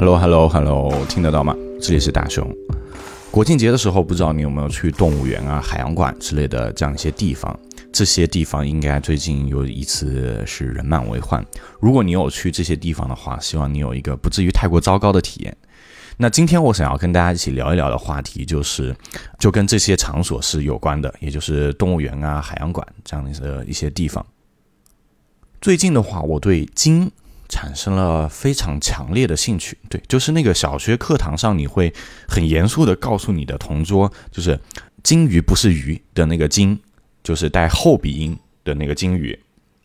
Hello Hello Hello，听得到吗？这里是大熊。国庆节的时候，不知道你有没有去动物园啊、海洋馆之类的这样一些地方？这些地方应该最近有一次是人满为患。如果你有去这些地方的话，希望你有一个不至于太过糟糕的体验。那今天我想要跟大家一起聊一聊的话题，就是就跟这些场所是有关的，也就是动物园啊、海洋馆这样的一些地方。最近的话，我对鲸产生了非常强烈的兴趣。对，就是那个小学课堂上，你会很严肃的告诉你的同桌，就是“鲸鱼不是鱼”的那个“鲸”，就是带后鼻音的那个鲸鱼。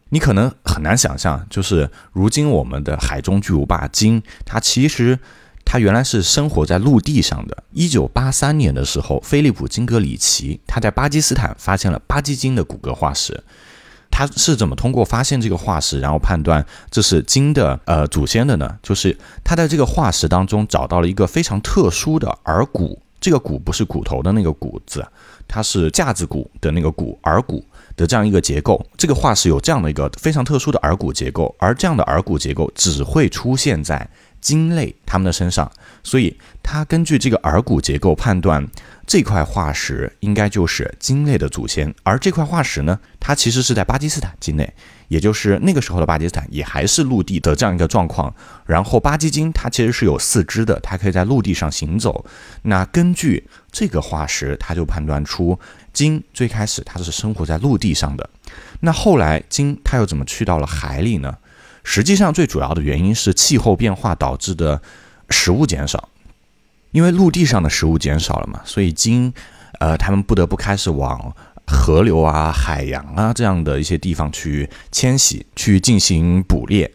你可能很难想象，就是如今我们的海中巨无霸鲸，它其实它原来是生活在陆地上的。一九八三年的时候，菲利普金格里奇他在巴基斯坦发现了巴基鲸的骨骼化石。他是怎么通过发现这个化石，然后判断这是鲸的呃祖先的呢？就是他在这个化石当中找到了一个非常特殊的耳骨，这个骨不是骨头的那个骨子，它是架子骨的那个骨，耳骨的这样一个结构。这个化石有这样的一个非常特殊的耳骨结构，而这样的耳骨结构只会出现在鲸类它们的身上，所以他根据这个耳骨结构判断。这块化石应该就是鲸类的祖先，而这块化石呢，它其实是在巴基斯坦境内，也就是那个时候的巴基斯坦也还是陆地的这样一个状况。然后巴基鲸它其实是有四肢的，它可以在陆地上行走。那根据这个化石，它就判断出鲸最开始它是生活在陆地上的。那后来鲸它又怎么去到了海里呢？实际上最主要的原因是气候变化导致的食物减少。因为陆地上的食物减少了嘛，所以鲸，呃，他们不得不开始往河流啊、海洋啊这样的一些地方去迁徙，去进行捕猎。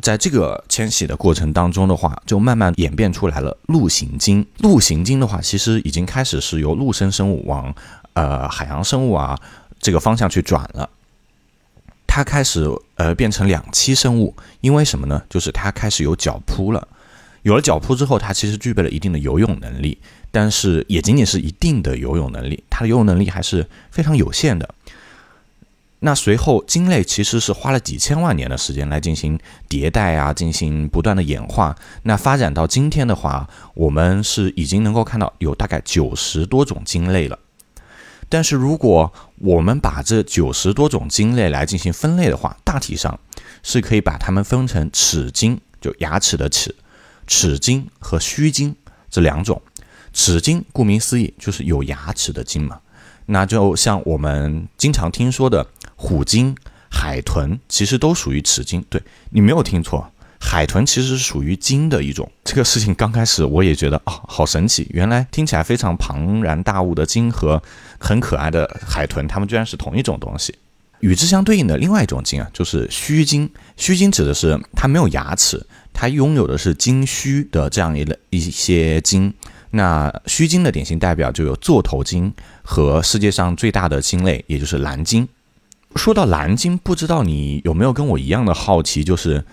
在这个迁徙的过程当中的话，就慢慢演变出来了陆行鲸。陆行鲸的话，其实已经开始是由陆生生物往呃海洋生物啊这个方向去转了。它开始呃变成两栖生物，因为什么呢？就是它开始有脚蹼了。有了脚蹼之后，它其实具备了一定的游泳能力，但是也仅仅是一定的游泳能力，它的游泳能力还是非常有限的。那随后，鲸类其实是花了几千万年的时间来进行迭代啊，进行不断的演化。那发展到今天的话，我们是已经能够看到有大概九十多种鲸类了。但是如果我们把这九十多种鲸类来进行分类的话，大体上是可以把它们分成齿鲸，就牙齿的齿。齿鲸和须鲸这两种，齿鲸顾名思义就是有牙齿的鲸嘛，那就像我们经常听说的虎鲸、海豚，其实都属于齿鲸。对你没有听错，海豚其实是属于鲸的一种。这个事情刚开始我也觉得哦，好神奇，原来听起来非常庞然大物的鲸和很可爱的海豚，它们居然是同一种东西。与之相对应的另外一种鲸啊，就是须鲸。须鲸指的是它没有牙齿。它拥有的是鲸须的这样一类一些鲸，那须鲸的典型代表就有座头鲸和世界上最大的鲸类，也就是蓝鲸。说到蓝鲸，不知道你有没有跟我一样的好奇，就是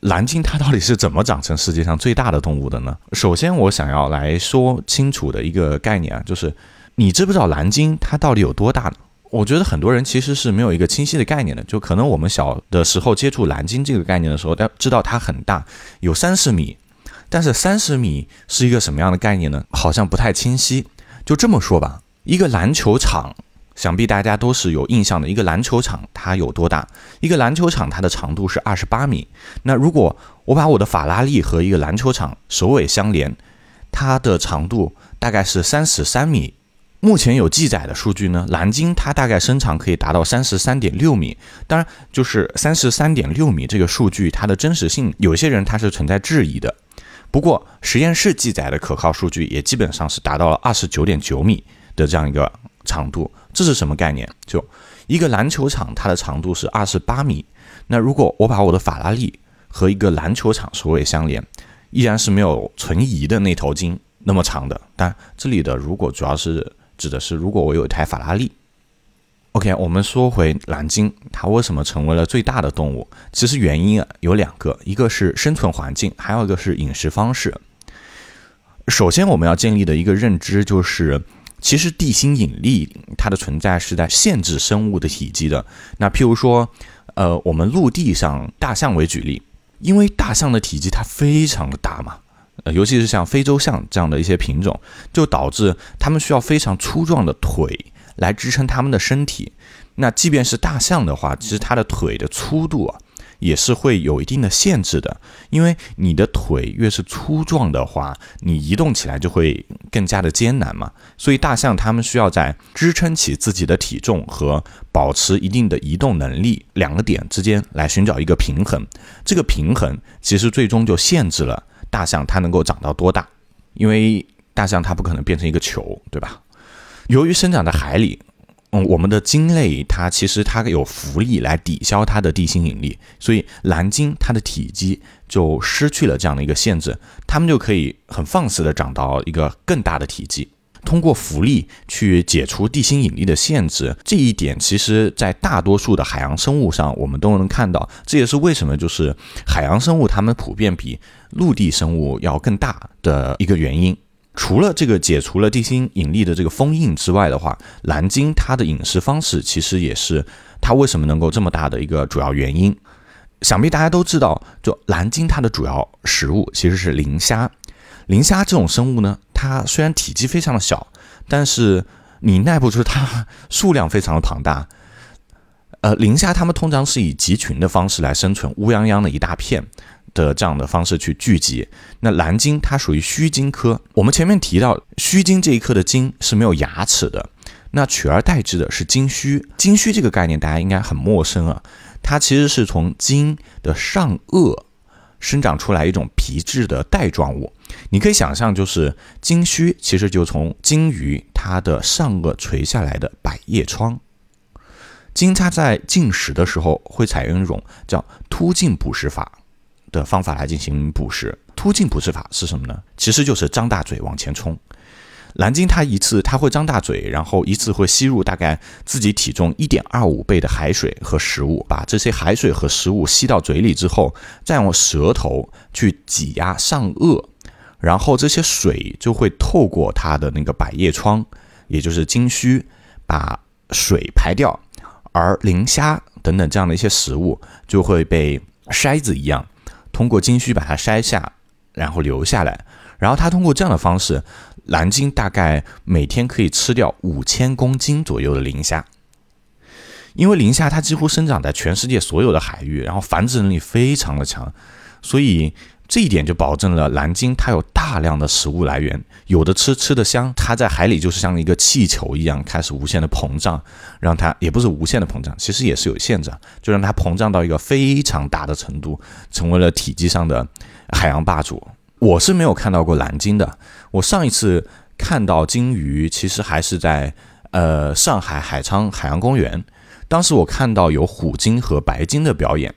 蓝鲸它到底是怎么长成世界上最大的动物的呢？首先，我想要来说清楚的一个概念啊，就是你知不知道蓝鲸它到底有多大呢？我觉得很多人其实是没有一个清晰的概念的，就可能我们小的时候接触蓝鲸这个概念的时候，要知道它很大，有三十米，但是三十米是一个什么样的概念呢？好像不太清晰。就这么说吧，一个篮球场，想必大家都是有印象的。一个篮球场它有多大？一个篮球场它的长度是二十八米。那如果我把我的法拉利和一个篮球场首尾相连，它的长度大概是三十三米。目前有记载的数据呢，蓝鲸它大概身长可以达到三十三点六米。当然，就是三十三点六米这个数据，它的真实性，有些人他是存在质疑的。不过，实验室记载的可靠数据也基本上是达到了二十九点九米的这样一个长度。这是什么概念？就一个篮球场，它的长度是二十八米。那如果我把我的法拉利和一个篮球场首尾相连，依然是没有存疑的那头鲸那么长的。但这里的如果主要是。指的是，如果我有一台法拉利，OK，我们说回蓝鲸，它为什么成为了最大的动物？其实原因啊有两个，一个是生存环境，还有一个是饮食方式。首先，我们要建立的一个认知就是，其实地心引力它的存在是在限制生物的体积的。那譬如说，呃，我们陆地上大象为举例，因为大象的体积它非常的大嘛。呃，尤其是像非洲象这样的一些品种，就导致它们需要非常粗壮的腿来支撑它们的身体。那即便是大象的话，其实它的腿的粗度啊。也是会有一定的限制的，因为你的腿越是粗壮的话，你移动起来就会更加的艰难嘛。所以大象它们需要在支撑起自己的体重和保持一定的移动能力两个点之间来寻找一个平衡。这个平衡其实最终就限制了大象它能够长到多大，因为大象它不可能变成一个球，对吧？由于生长在海里。嗯，我们的鲸类它其实它有浮力来抵消它的地心引力，所以蓝鲸它的体积就失去了这样的一个限制，它们就可以很放肆的长到一个更大的体积。通过浮力去解除地心引力的限制，这一点其实在大多数的海洋生物上我们都能看到。这也是为什么就是海洋生物它们普遍比陆地生物要更大的一个原因。除了这个解除了地心引力的这个封印之外的话，蓝鲸它的饮食方式其实也是它为什么能够这么大的一个主要原因。想必大家都知道，就蓝鲸它的主要食物其实是磷虾。磷虾这种生物呢，它虽然体积非常的小，但是你耐不住它数量非常的庞大。呃，磷虾它们通常是以集群的方式来生存，乌泱泱的一大片。的这样的方式去聚集，那蓝鲸它属于须鲸科。我们前面提到须鲸这一科的鲸是没有牙齿的，那取而代之的是鲸须。鲸须这个概念大家应该很陌生啊，它其实是从鲸的上颚生长出来一种皮质的带状物。你可以想象，就是鲸须其实就从鲸鱼它的上颚垂下来的百叶窗。鲸它在进食的时候会采用一种叫突进捕食法。的方法来进行捕食，突进捕食法是什么呢？其实就是张大嘴往前冲。蓝鲸它一次它会张大嘴，然后一次会吸入大概自己体重一点二五倍的海水和食物，把这些海水和食物吸到嘴里之后，再用舌头去挤压上颚，然后这些水就会透过它的那个百叶窗，也就是鲸须，把水排掉，而磷虾等等这样的一些食物就会被筛子一样。通过鲸须把它筛下，然后留下来，然后它通过这样的方式，蓝鲸大概每天可以吃掉五千公斤左右的磷虾。因为磷虾它几乎生长在全世界所有的海域，然后繁殖能力非常的强，所以。这一点就保证了蓝鲸它有大量的食物来源，有的吃吃的香，它在海里就是像一个气球一样开始无限的膨胀，让它也不是无限的膨胀，其实也是有限制，就让它膨胀到一个非常大的程度，成为了体积上的海洋霸主。我是没有看到过蓝鲸的，我上一次看到鲸鱼其实还是在呃上海海昌海洋公园，当时我看到有虎鲸和白鲸的表演。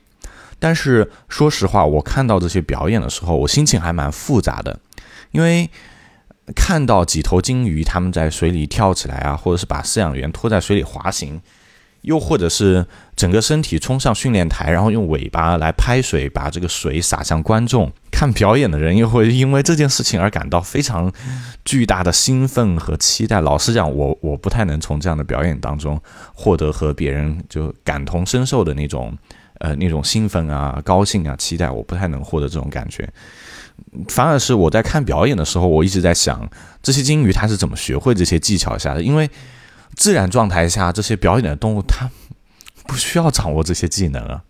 但是说实话，我看到这些表演的时候，我心情还蛮复杂的，因为看到几头鲸鱼它们在水里跳起来啊，或者是把饲养员拖在水里滑行，又或者是整个身体冲上训练台，然后用尾巴来拍水，把这个水洒向观众。看表演的人又会因为这件事情而感到非常巨大的兴奋和期待。老实讲，我我不太能从这样的表演当中获得和别人就感同身受的那种。呃，那种兴奋啊、高兴啊、期待，我不太能获得这种感觉。反而是我在看表演的时候，我一直在想，这些鲸鱼它是怎么学会这些技巧下的？因为自然状态下，这些表演的动物它不需要掌握这些技能啊。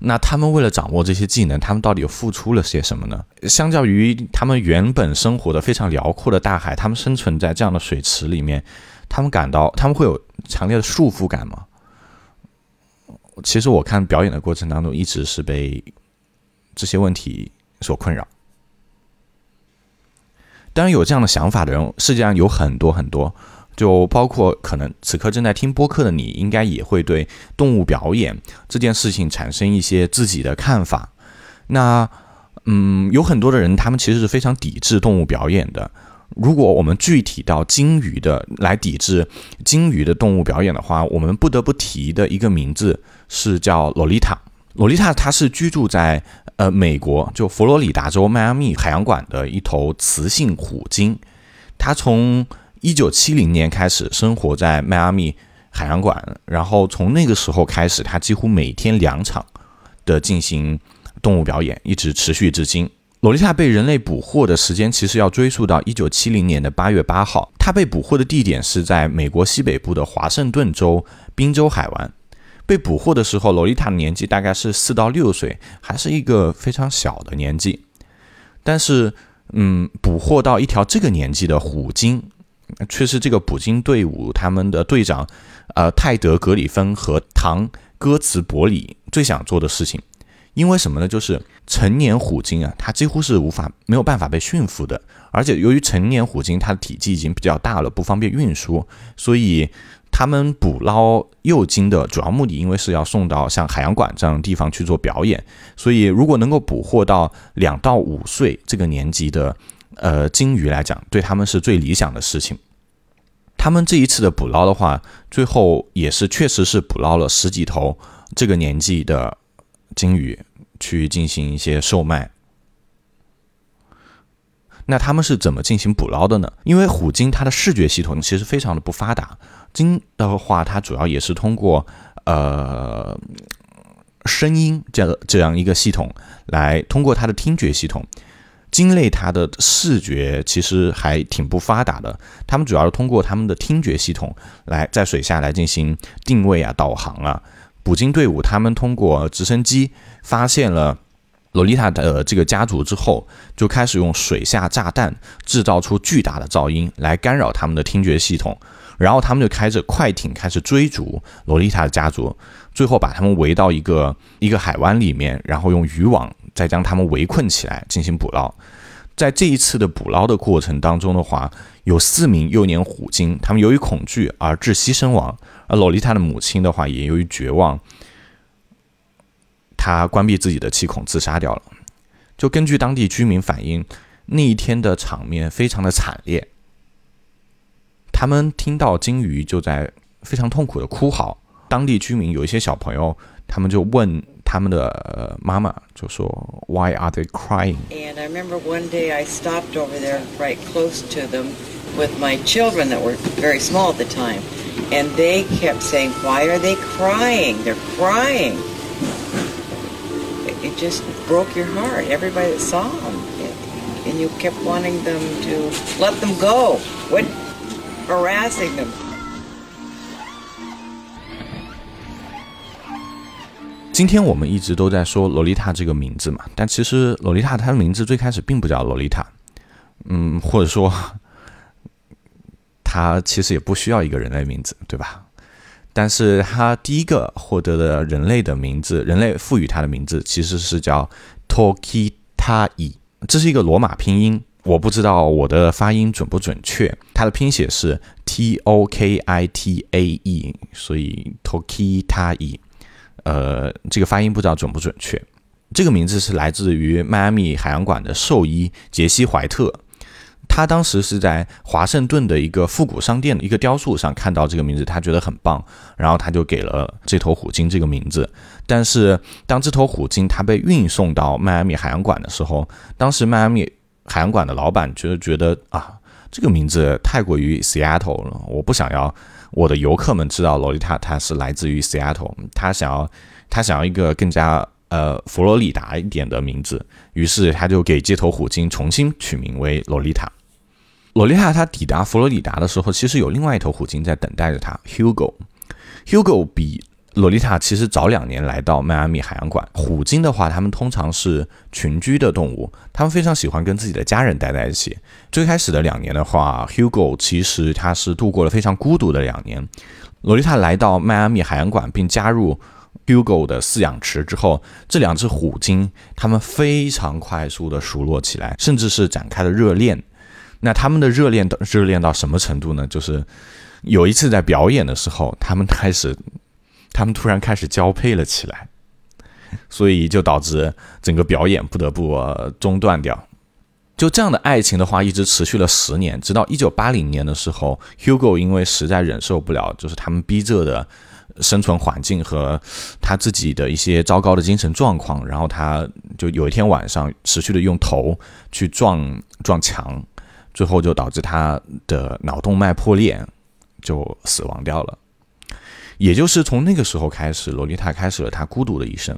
那他们为了掌握这些技能，他们到底付出了些什么呢？相较于他们原本生活的非常辽阔的大海，他们生存在这样的水池里面，他们感到他们会有强烈的束缚感吗？其实我看表演的过程当中，一直是被这些问题所困扰。当然，有这样的想法的人，世界上有很多很多，就包括可能此刻正在听播客的你，应该也会对动物表演这件事情产生一些自己的看法。那，嗯，有很多的人，他们其实是非常抵制动物表演的。如果我们具体到鲸鱼的来抵制鲸鱼的动物表演的话，我们不得不提的一个名字是叫洛丽塔。洛丽塔它是居住在呃美国就佛罗里达州迈阿密海洋馆的一头雌性虎鲸，它从一九七零年开始生活在迈阿密海洋馆，然后从那个时候开始，它几乎每天两场的进行动物表演，一直持续至今。洛丽塔被人类捕获的时间其实要追溯到一九七零年的八月八号，她被捕获的地点是在美国西北部的华盛顿州宾州海湾。被捕获的时候，洛丽塔的年纪大概是四到六岁，还是一个非常小的年纪。但是，嗯，捕获到一条这个年纪的虎鲸，却是这个捕鲸队伍他们的队长，呃，泰德·格里芬和唐·戈茨伯里最想做的事情。因为什么呢？就是成年虎鲸啊，它几乎是无法没有办法被驯服的，而且由于成年虎鲸它的体积已经比较大了，不方便运输，所以他们捕捞幼鲸的主要目的，因为是要送到像海洋馆这样的地方去做表演，所以如果能够捕获到两到五岁这个年纪的呃鲸鱼来讲，对他们是最理想的事情。他们这一次的捕捞的话，最后也是确实是捕捞了十几头这个年纪的。鲸鱼去进行一些售卖，那他们是怎么进行捕捞的呢？因为虎鲸它的视觉系统其实非常的不发达，鲸的话它主要也是通过呃声音这这样一个系统来通过它的听觉系统。鲸类它的视觉其实还挺不发达的，它们主要是通过它们的听觉系统来在水下来进行定位啊、导航啊。捕鲸队伍他们通过直升机发现了洛丽塔的这个家族之后，就开始用水下炸弹制造出巨大的噪音来干扰他们的听觉系统，然后他们就开着快艇开始追逐洛丽塔的家族，最后把他们围到一个一个海湾里面，然后用渔网再将他们围困起来进行捕捞。在这一次的捕捞的过程当中的话，有四名幼年虎鲸，他们由于恐惧而窒息身亡。而洛丽塔的母亲的话，也由于绝望，她关闭自己的气孔自杀掉了。就根据当地居民反映，那一天的场面非常的惨烈。他们听到鲸鱼就在非常痛苦的哭嚎。当地居民有一些小朋友，他们就问他们的妈妈，就说：“Why are they crying？” And I remember one day I stopped over there right close to them with my children that were very small at the time. And they kept saying, Why are they crying? They're crying. It just broke your heart, everybody that saw them. And you kept wanting them to let them go. What harassing them. 今天我们一直都在说洛丽塔这个名字嘛，但其实洛丽塔她的名字最开始并不叫洛丽塔，嗯，或者说他其实也不需要一个人类名字，对吧？但是他第一个获得的人类的名字，人类赋予他的名字其实是叫 Tokitai，这是一个罗马拼音，我不知道我的发音准不准确。它的拼写是 T O K I T A E，所以 Tokitai，呃，这个发音不知道准不准确。这个名字是来自于迈阿密海洋馆的兽医杰西·怀特。他当时是在华盛顿的一个复古商店的一个雕塑上看到这个名字，他觉得很棒，然后他就给了这头虎鲸这个名字。但是当这头虎鲸它被运送到迈阿密海洋馆的时候，当时迈阿密海洋馆的老板觉得觉得啊，这个名字太过于 Seattle 了，我不想要我的游客们知道洛丽塔她是来自于 Seattle，她想要她想要一个更加呃佛罗里达一点的名字，于是她就给街头虎鲸重新取名为洛丽塔。洛丽塔她抵达佛罗里达的时候，其实有另外一头虎鲸在等待着她。Hugo。Hugo 比洛丽塔其实早两年来到迈阿密海洋馆。虎鲸的话，它们通常是群居的动物，它们非常喜欢跟自己的家人待在一起。最开始的两年的话，Hugo 其实它是度过了非常孤独的两年。洛丽塔来到迈阿密海洋馆并加入 Hugo 的饲养池之后，这两只虎鲸它们非常快速的熟络起来，甚至是展开了热恋。那他们的热恋到热恋到什么程度呢？就是有一次在表演的时候，他们开始，他们突然开始交配了起来，所以就导致整个表演不得不中断掉。就这样的爱情的话，一直持续了十年，直到一九八零年的时候，Hugo 因为实在忍受不了，就是他们逼仄的生存环境和他自己的一些糟糕的精神状况，然后他就有一天晚上持续的用头去撞撞墙。最后就导致他的脑动脉破裂，就死亡掉了。也就是从那个时候开始，洛丽塔开始了她孤独的一生。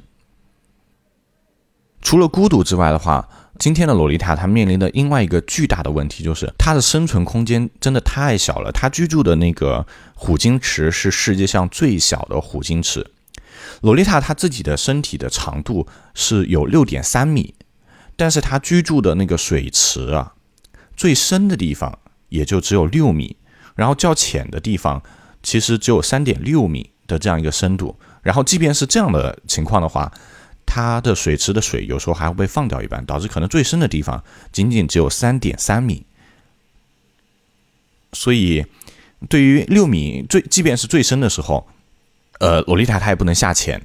除了孤独之外的话，今天的洛丽塔她面临的另外一个巨大的问题就是她的生存空间真的太小了。她居住的那个虎鲸池是世界上最小的虎鲸池。洛丽塔她自己的身体的长度是有六点三米，但是她居住的那个水池啊，最深的地方也就只有六米，然后较浅的地方其实只有三点六米的这样一个深度。然后即便是这样的情况的话，它的水池的水有时候还会被放掉一半，导致可能最深的地方仅仅只有三点三米。所以，对于六米最，即便是最深的时候，呃，洛丽塔它也不能下潜，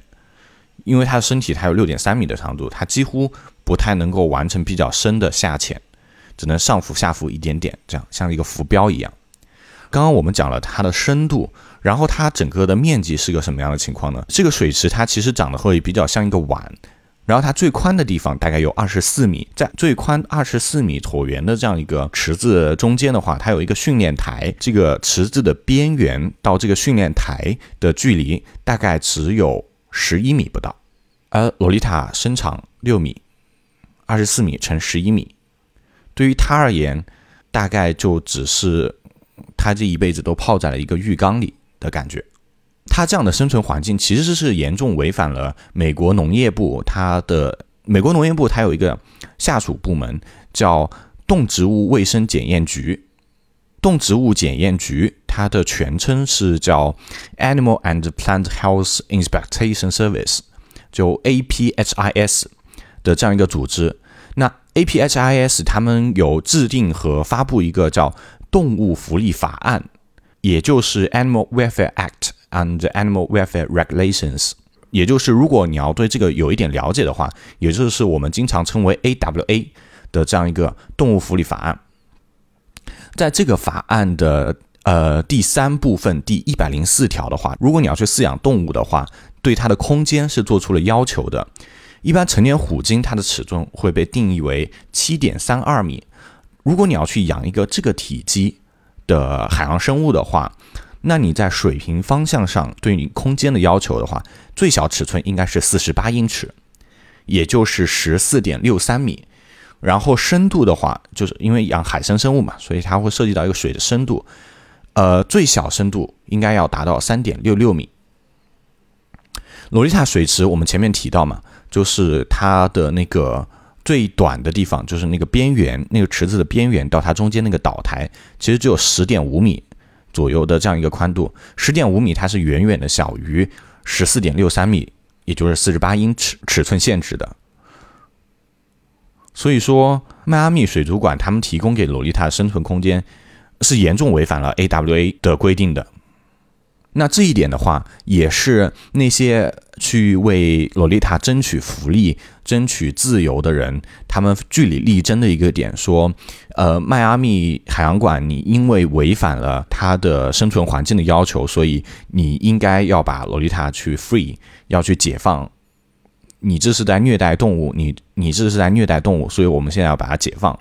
因为它的身体它有六点三米的长度，它几乎不太能够完成比较深的下潜，只能上浮下浮一点点，这样像一个浮标一样。刚刚我们讲了它的深度。然后它整个的面积是个什么样的情况呢？这个水池它其实长得会比较像一个碗，然后它最宽的地方大概有二十四米，在最宽二十四米椭圆的这样一个池子中间的话，它有一个训练台，这个池子的边缘到这个训练台的距离大概只有十一米不到，而洛丽塔身长六米，二十四米乘十一米，对于它而言，大概就只是它这一辈子都泡在了一个浴缸里。的感觉，它这样的生存环境其实是严重违反了美国农业部它的美国农业部它有一个下属部门叫动植物卫生检验局，动植物检验局它的全称是叫 Animal and Plant Health Inspection Service，就 APHIS 的这样一个组织。那 APHIS 他们有制定和发布一个叫动物福利法案。也就是 Animal Welfare Act and Animal Welfare Regulations，也就是如果你要对这个有一点了解的话，也就是我们经常称为 AWA 的这样一个动物福利法案。在这个法案的呃第三部分第一百零四条的话，如果你要去饲养动物的话，对它的空间是做出了要求的。一般成年虎鲸它的尺寸会被定义为七点三二米。如果你要去养一个这个体积，的海洋生物的话，那你在水平方向上对你空间的要求的话，最小尺寸应该是四十八英尺，也就是十四点六三米。然后深度的话，就是因为养海生生物嘛，所以它会涉及到一个水的深度，呃，最小深度应该要达到三点六六米。洛丽塔水池我们前面提到嘛，就是它的那个。最短的地方就是那个边缘，那个池子的边缘到它中间那个岛台，其实只有十点五米左右的这样一个宽度。十点五米它是远远的小于十四点六三米，也就是四十八英尺尺寸限制的。所以说，迈阿密水族馆他们提供给洛丽塔的生存空间是严重违反了 AWA 的规定的。那这一点的话，也是那些去为洛丽塔争取福利、争取自由的人，他们据理力争的一个点。说，呃，迈阿密海洋馆，你因为违反了它的生存环境的要求，所以你应该要把洛丽塔去 free，要去解放。你这是在虐待动物，你你这是在虐待动物，所以我们现在要把它解放。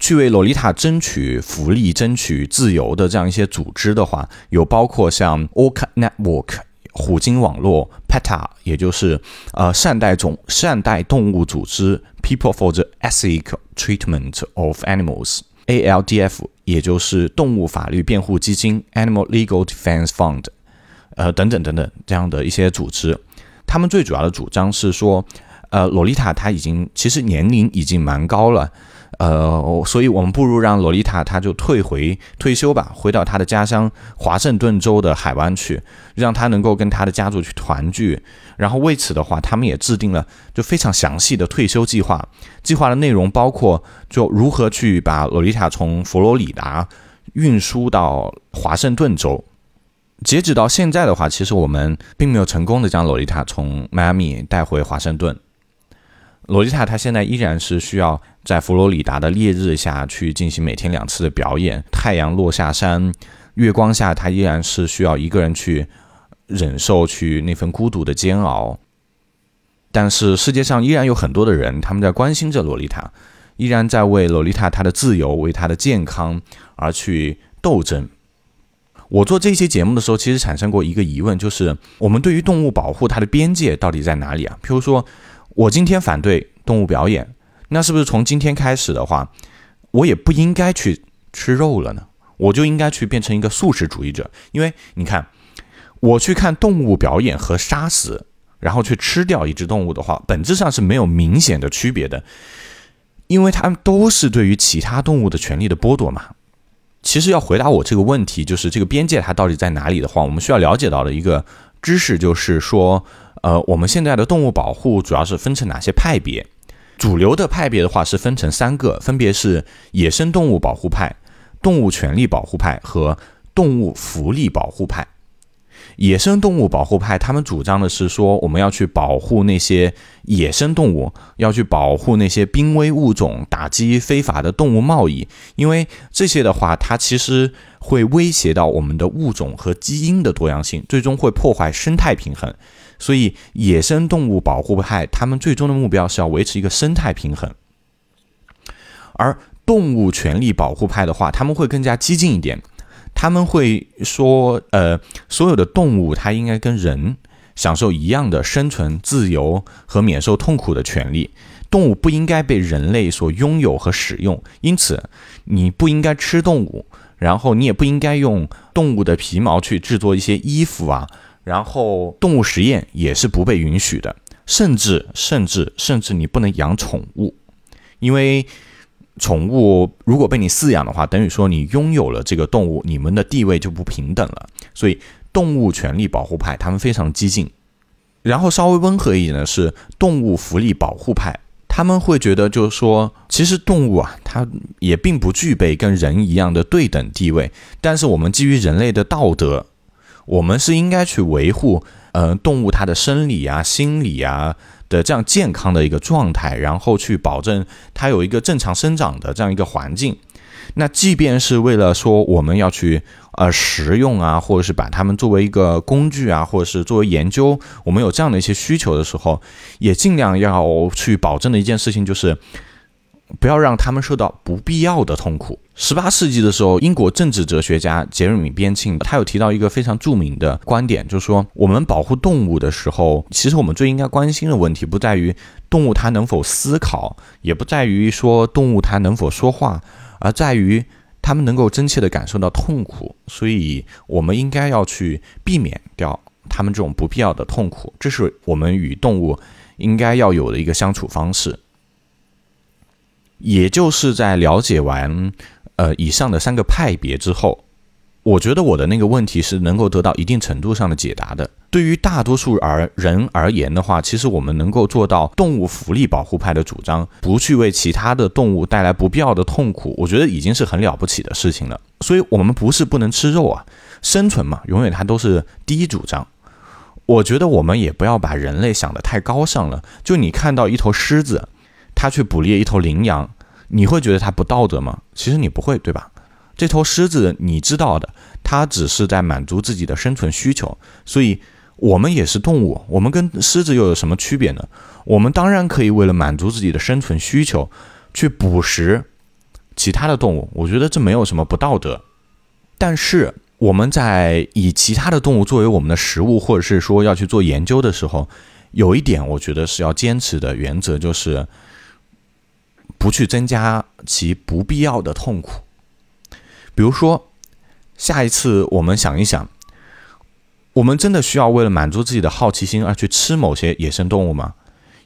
去为洛丽塔争取福利、争取自由的这样一些组织的话，有包括像 Orca Network 虎鲸网络、PETA 也就是呃善待种善待动物组织、People for the Ethic Treatment of Animals ALDF 也就是动物法律辩护基金 Animal Legal Defense Fund 呃等等等等这样的一些组织，他们最主要的主张是说，呃，洛丽塔她已经其实年龄已经蛮高了。呃，所以我们不如让洛丽塔，她就退回退休吧，回到她的家乡华盛顿州的海湾去，让她能够跟她的家族去团聚。然后为此的话，他们也制定了就非常详细的退休计划。计划的内容包括就如何去把洛丽塔从佛罗里达运输到华盛顿州。截止到现在的话，其实我们并没有成功的将洛丽塔从迈阿密带回华盛顿。洛丽塔她现在依然是需要在佛罗里达的烈日下去进行每天两次的表演，太阳落下山，月光下，她依然是需要一个人去忍受去那份孤独的煎熬。但是世界上依然有很多的人，他们在关心着洛丽塔，依然在为洛丽塔她的自由、为她的健康而去斗争。我做这期节目的时候，其实产生过一个疑问，就是我们对于动物保护它的边界到底在哪里啊？譬如说。我今天反对动物表演，那是不是从今天开始的话，我也不应该去吃肉了呢？我就应该去变成一个素食主义者？因为你看，我去看动物表演和杀死，然后去吃掉一只动物的话，本质上是没有明显的区别的，因为它们都是对于其他动物的权利的剥夺嘛。其实要回答我这个问题，就是这个边界它到底在哪里的话，我们需要了解到的一个知识就是说，呃，我们现在的动物保护主要是分成哪些派别？主流的派别的话是分成三个，分别是野生动物保护派、动物权利保护派和动物福利保护派。野生动物保护派，他们主张的是说，我们要去保护那些野生动物，要去保护那些濒危物种，打击非法的动物贸易，因为这些的话，它其实会威胁到我们的物种和基因的多样性，最终会破坏生态平衡。所以，野生动物保护派他们最终的目标是要维持一个生态平衡，而动物权利保护派的话，他们会更加激进一点。他们会说，呃，所有的动物它应该跟人享受一样的生存自由和免受痛苦的权利。动物不应该被人类所拥有和使用，因此你不应该吃动物，然后你也不应该用动物的皮毛去制作一些衣服啊，然后动物实验也是不被允许的，甚至甚至甚至你不能养宠物，因为。宠物如果被你饲养的话，等于说你拥有了这个动物，你们的地位就不平等了。所以，动物权利保护派他们非常激进。然后稍微温和一点的是动物福利保护派，他们会觉得就是说，其实动物啊，它也并不具备跟人一样的对等地位。但是我们基于人类的道德，我们是应该去维护，呃，动物它的生理啊、心理啊。的这样健康的一个状态，然后去保证它有一个正常生长的这样一个环境。那即便是为了说我们要去呃食用啊，或者是把它们作为一个工具啊，或者是作为研究，我们有这样的一些需求的时候，也尽量要去保证的一件事情就是。不要让他们受到不必要的痛苦。十八世纪的时候，英国政治哲学家杰瑞米·边沁，他有提到一个非常著名的观点，就是说，我们保护动物的时候，其实我们最应该关心的问题，不在于动物它能否思考，也不在于说动物它能否说话，而在于它们能够真切地感受到痛苦。所以，我们应该要去避免掉它们这种不必要的痛苦，这是我们与动物应该要有的一个相处方式。也就是在了解完，呃，以上的三个派别之后，我觉得我的那个问题是能够得到一定程度上的解答的。对于大多数而人而言的话，其实我们能够做到动物福利保护派的主张，不去为其他的动物带来不必要的痛苦，我觉得已经是很了不起的事情了。所以，我们不是不能吃肉啊，生存嘛，永远它都是第一主张。我觉得我们也不要把人类想得太高尚了。就你看到一头狮子。他去捕猎一头羚羊，你会觉得他不道德吗？其实你不会，对吧？这头狮子你知道的，它只是在满足自己的生存需求。所以，我们也是动物，我们跟狮子又有什么区别呢？我们当然可以为了满足自己的生存需求，去捕食其他的动物。我觉得这没有什么不道德。但是我们在以其他的动物作为我们的食物，或者是说要去做研究的时候，有一点我觉得是要坚持的原则就是。不去增加其不必要的痛苦。比如说，下一次我们想一想，我们真的需要为了满足自己的好奇心而去吃某些野生动物吗？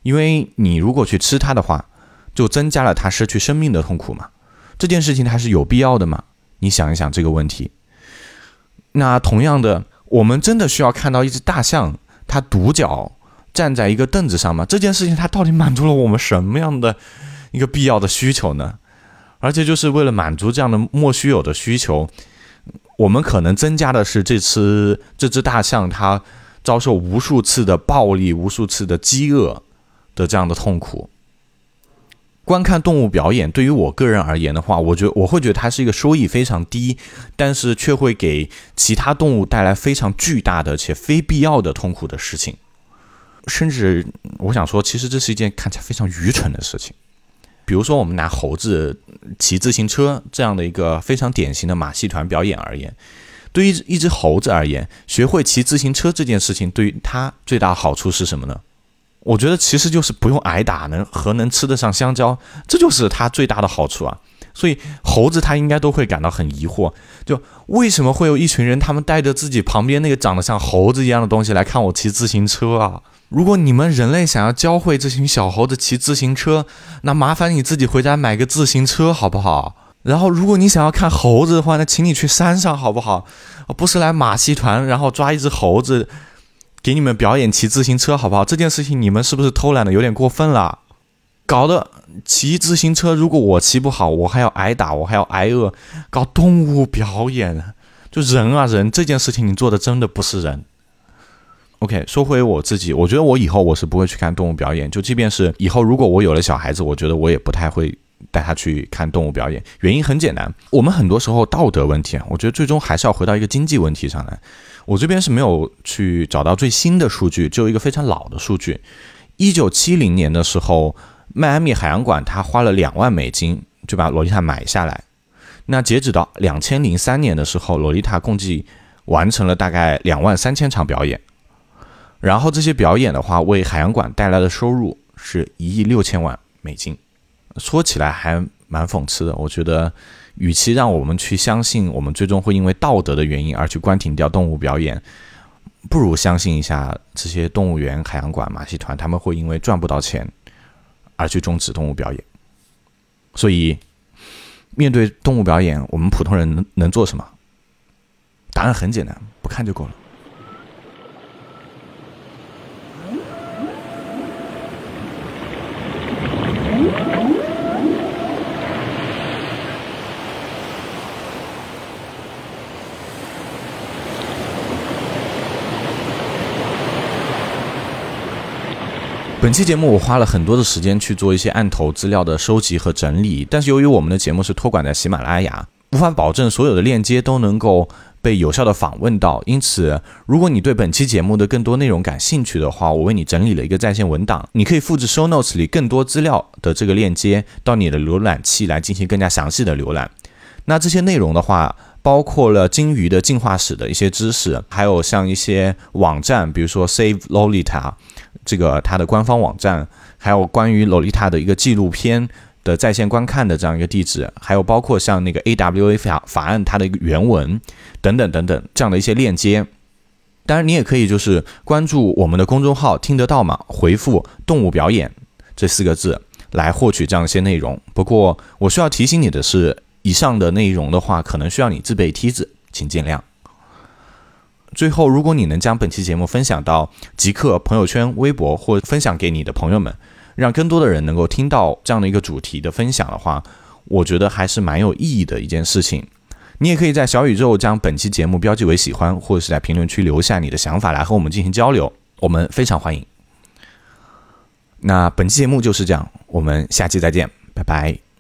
因为你如果去吃它的话，就增加了它失去生命的痛苦嘛。这件事情它是有必要的吗？你想一想这个问题。那同样的，我们真的需要看到一只大象它独角站在一个凳子上吗？这件事情它到底满足了我们什么样的？一个必要的需求呢，而且就是为了满足这样的莫须有的需求，我们可能增加的是这只这只大象它遭受无数次的暴力、无数次的饥饿的这样的痛苦。观看动物表演，对于我个人而言的话，我觉我会觉得它是一个收益非常低，但是却会给其他动物带来非常巨大的且非必要的痛苦的事情。甚至我想说，其实这是一件看起来非常愚蠢的事情。比如说，我们拿猴子骑自行车这样的一个非常典型的马戏团表演而言，对于一只猴子而言，学会骑自行车这件事情对于它最大的好处是什么呢？我觉得其实就是不用挨打，能和能吃得上香蕉，这就是它最大的好处啊。所以猴子它应该都会感到很疑惑，就为什么会有一群人他们带着自己旁边那个长得像猴子一样的东西来看我骑自行车啊？如果你们人类想要教会这群小猴子骑自行车，那麻烦你自己回家买个自行车好不好？然后如果你想要看猴子的话，那请你去山上好不好？不是来马戏团，然后抓一只猴子给你们表演骑自行车好不好？这件事情你们是不是偷懒的有点过分了？搞得骑自行车，如果我骑不好，我还要挨打，我还要挨饿。搞动物表演，就人啊人，这件事情你做的真的不是人。OK，说回我自己，我觉得我以后我是不会去看动物表演。就即便是以后如果我有了小孩子，我觉得我也不太会带他去看动物表演。原因很简单，我们很多时候道德问题啊，我觉得最终还是要回到一个经济问题上来。我这边是没有去找到最新的数据，只有一个非常老的数据。一九七零年的时候，迈阿密海洋馆他花了两万美金就把洛丽塔买下来。那截止到两千零三年的时候，洛丽塔共计完成了大概两万三千场表演。然后这些表演的话，为海洋馆带来的收入是一亿六千万美金，说起来还蛮讽刺的。我觉得，与其让我们去相信我们最终会因为道德的原因而去关停掉动物表演，不如相信一下这些动物园、海洋馆、马戏团，他们会因为赚不到钱而去终止动物表演。所以，面对动物表演，我们普通人能能做什么？答案很简单，不看就够了。本期节目我花了很多的时间去做一些案头资料的收集和整理，但是由于我们的节目是托管在喜马拉雅，无法保证所有的链接都能够被有效的访问到。因此，如果你对本期节目的更多内容感兴趣的话，我为你整理了一个在线文档，你可以复制 Show Notes 里更多资料的这个链接到你的浏览器来进行更加详细的浏览。那这些内容的话，包括了鲸鱼的进化史的一些知识，还有像一些网站，比如说 Save Lolita。这个它的官方网站，还有关于 Lolita 的一个纪录片的在线观看的这样一个地址，还有包括像那个 AWA 法法案它的一个原文等等等等这样的一些链接。当然，你也可以就是关注我们的公众号“听得到吗”，回复“动物表演”这四个字来获取这样一些内容。不过，我需要提醒你的是，以上的内容的话，可能需要你自备梯子，请见谅。最后，如果你能将本期节目分享到极客朋友圈、微博，或分享给你的朋友们，让更多的人能够听到这样的一个主题的分享的话，我觉得还是蛮有意义的一件事情。你也可以在小宇宙将本期节目标记为喜欢，或者是在评论区留下你的想法来和我们进行交流，我们非常欢迎。那本期节目就是这样，我们下期再见，拜拜。